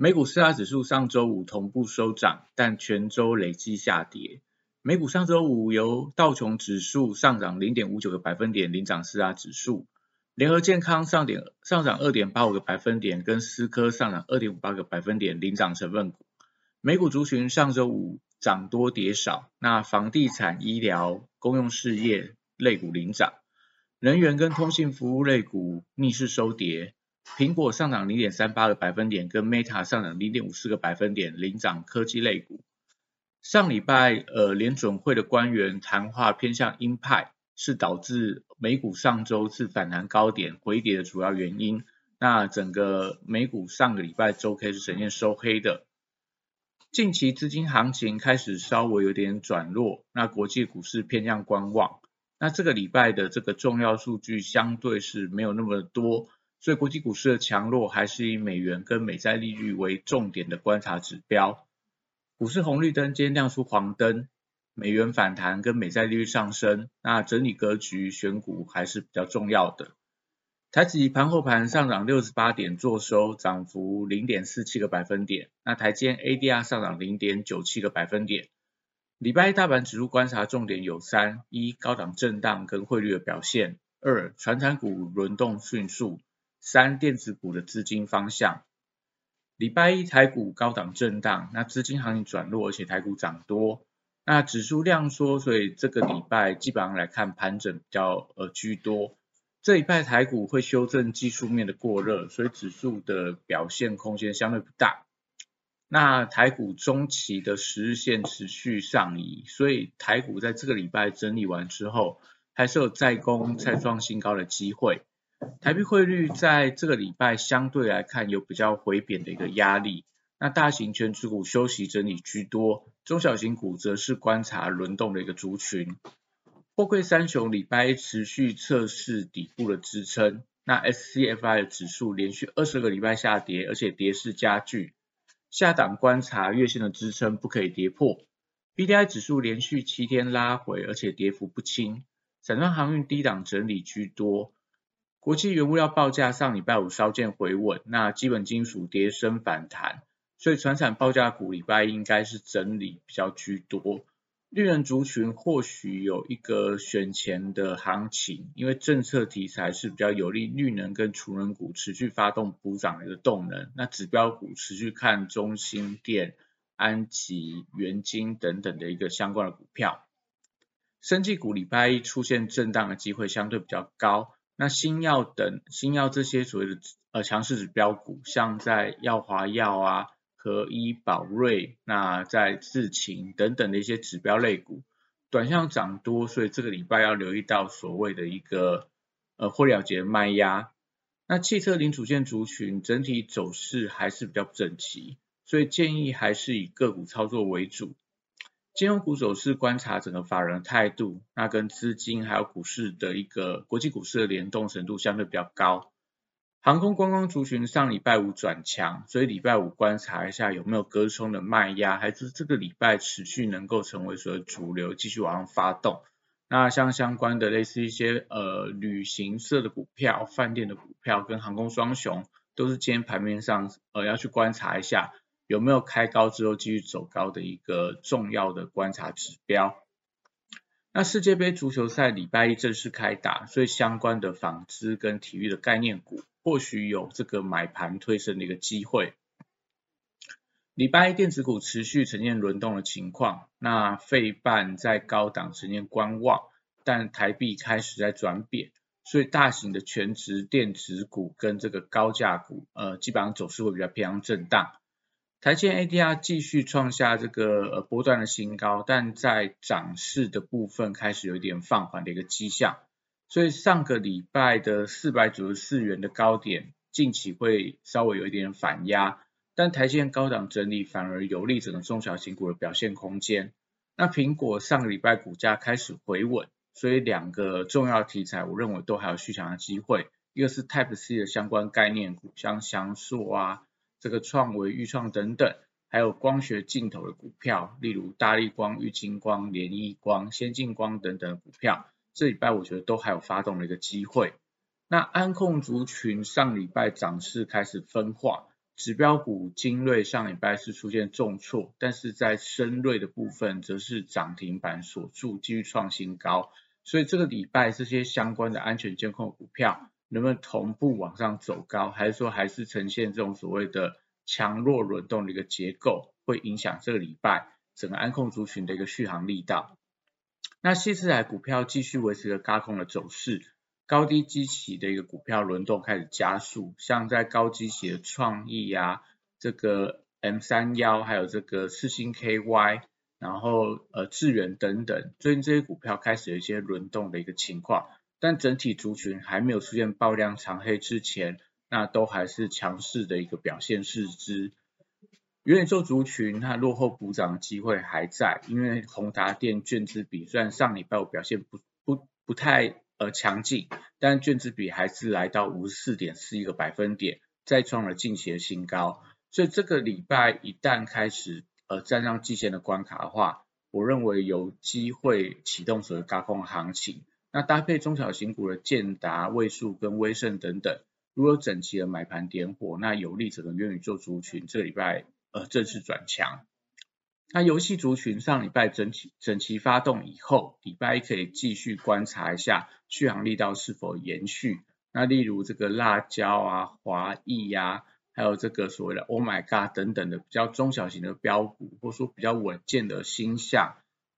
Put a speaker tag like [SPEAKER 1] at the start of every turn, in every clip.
[SPEAKER 1] 美股四大指数上周五同步收涨，但全周累计下跌。美股上周五由道琼指数上涨零点五九个百分点领涨四大指数，联合健康上点上涨二点八五个百分点，跟思科上涨二点五八个百分点领涨成分股。美股族群上周五涨多跌少，那房地产、医疗、公用事业类股领涨，能源跟通信服务类股逆势收跌。苹果上涨零点三八个百分点，跟 Meta 上涨零点五四个百分点，领涨科技类股。上礼拜呃联准会的官员谈话偏向鹰派，是导致美股上周是反弹高点回跌的主要原因。那整个美股上个礼拜周 K 是呈现收黑的。近期资金行情开始稍微有点转弱，那国际股市偏向观望。那这个礼拜的这个重要数据相对是没有那么多。所以国际股市的强弱还是以美元跟美债利率为重点的观察指标。股市红绿灯今天亮出黄灯，美元反弹跟美债利率上升，那整理格局选股还是比较重要的。台指盘后盘上涨六十八点，做收涨幅零点四七个百分点。那台间 ADR 上涨零点九七个百分点。礼拜一大盘指数观察重点有三：一、高档震荡跟汇率的表现；二、传产股轮动迅速。三电子股的资金方向，礼拜一台股高档震荡，那资金行情转弱，而且台股涨多，那指数量缩，所以这个礼拜基本上来看盘整比较呃居多。这礼拜台股会修正技术面的过热，所以指数的表现空间相对不大。那台股中期的十日线持续上移，所以台股在这个礼拜整理完之后，还是有再攻再创新高的机会。台币汇率在这个礼拜相对来看有比较回贬的一个压力，那大型全指股休息整理居多，中小型股则是观察轮动的一个族群。货柜三雄礼拜持续测试底部的支撑，那 SCFI 的指数连续二十个礼拜下跌，而且跌势加剧，下档观察月线的支撑不可以跌破。BDI 指数连续七天拉回，而且跌幅不轻，散装航运低档整理居多。国际原物料报价上礼拜五稍见回稳，那基本金属跌升反弹，所以船产报价股礼拜应该是整理比较居多。绿能族群或许有一个选前的行情，因为政策题材是比较有利绿能跟储能股持续发动补涨的一个动能。那指标股持续看中心电、安吉、元金等等的一个相关的股票。生技股礼拜一出现震荡的机会相对比较高。那新药等新药这些所谓的呃强势指标股，像在药华药啊、和医宝瑞，那在智勤等等的一些指标类股，短向涨多，所以这个礼拜要留意到所谓的一个呃获了结卖压。那汽车零组件族群整体走势还是比较整齐，所以建议还是以个股操作为主。金融股走势观察整个法人态度，那跟资金还有股市的一个国际股市的联动程度相对比较高。航空观光族群上礼拜五转强，所以礼拜五观察一下有没有割冲的卖压，还是这个礼拜持续能够成为所谓主流，继续往上发动。那像相关的类似一些呃旅行社的股票、饭店的股票跟航空双雄，都是今天盘面上呃要去观察一下。有没有开高之后继续走高的一个重要的观察指标？那世界杯足球赛礼拜一正式开打，所以相关的纺织跟体育的概念股或许有这个买盘推升的一个机会。礼拜一电子股持续呈现轮动的情况，那费半在高档呈现观望，但台币开始在转贬，所以大型的全值电子股跟这个高价股，呃，基本上走势会比较偏向震荡。台积 ADR 继续创下这个呃波段的新高，但在涨势的部分开始有一点放缓的一个迹象，所以上个礼拜的四百九十四元的高点，近期会稍微有一点反压，但台积高档整理反而有利整个中小型股的表现空间。那苹果上个礼拜股价开始回稳，所以两个重要题材我认为都还有续强的机会。一个是 Type C 的相关概念股，像翔硕啊、这个创维、裕创等等，还有光学镜头的股票，例如大力光、玉金光、联益光、先进光等等股票，这礼拜我觉得都还有发动的一个机会。那安控族群上礼拜涨势开始分化。指标股精锐上礼拜是出现重挫，但是在深锐的部分则是涨停板锁住，继续创新高。所以这个礼拜这些相关的安全监控股票能不能同步往上走高，还是说还是呈现这种所谓的强弱轮动的一个结构，会影响这个礼拜整个安控族群的一个续航力道。那细次台股票继续维持个高空的走势。高低基期的一个股票轮动开始加速，像在高基期的创意啊，这个 M 三幺，还有这个四星 KY，然后呃智远等等，最近这些股票开始有一些轮动的一个情况，但整体族群还没有出现爆量长黑之前，那都还是强势的一个表现势之。元宇宙族群它落后补涨的机会还在，因为宏达电卷资比虽然上礼拜五表现不不不太。呃，强劲，但卷子比还是来到五十四点四一个百分点，再创了近期的新高。所以这个礼拜一旦开始呃站上季线的关卡的话，我认为有机会启动所谓高空行情。那搭配中小型股的建达、位数跟威盛等等，如果整齐的买盘点火，那有利整个元宇宙族群这礼拜呃正式转强。那游戏族群上礼拜整体整齐发动以后，礼拜一可以继续观察一下续航力道是否延续。那例如这个辣椒啊、华裔呀，还有这个所谓的 Oh my God 等等的比较中小型的标股，或说比较稳健的星象，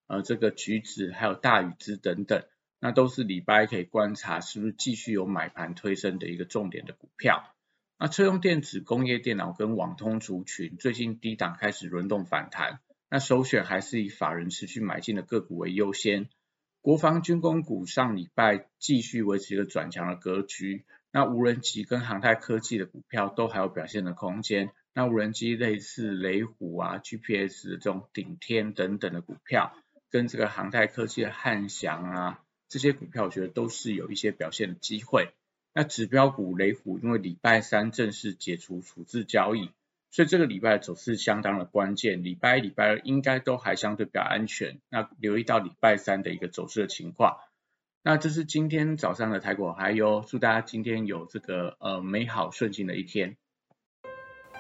[SPEAKER 1] 呃，这个橘子还有大禹之等等，那都是礼拜可以观察是不是继续有买盘推升的一个重点的股票。那车用电子、工业电脑跟网通族群最近低档开始轮动反弹。那首选还是以法人持续买进的个股为优先。国防军工股上礼拜继续维持一个转强的格局。那无人机跟航太科技的股票都还有表现的空间。那无人机类似雷虎啊、GPS 的这种顶天等等的股票，跟这个航太科技的汉翔啊这些股票，我觉得都是有一些表现的机会。那指标股雷虎因为礼拜三正式解除处置交易。所以这个礼拜走势相当的关键，礼拜一、礼拜二应该都还相对比较安全。那留意到礼拜三的一个走势的情况。那这是今天早上的台股，还有祝大家今天有这个呃美好顺心的一天。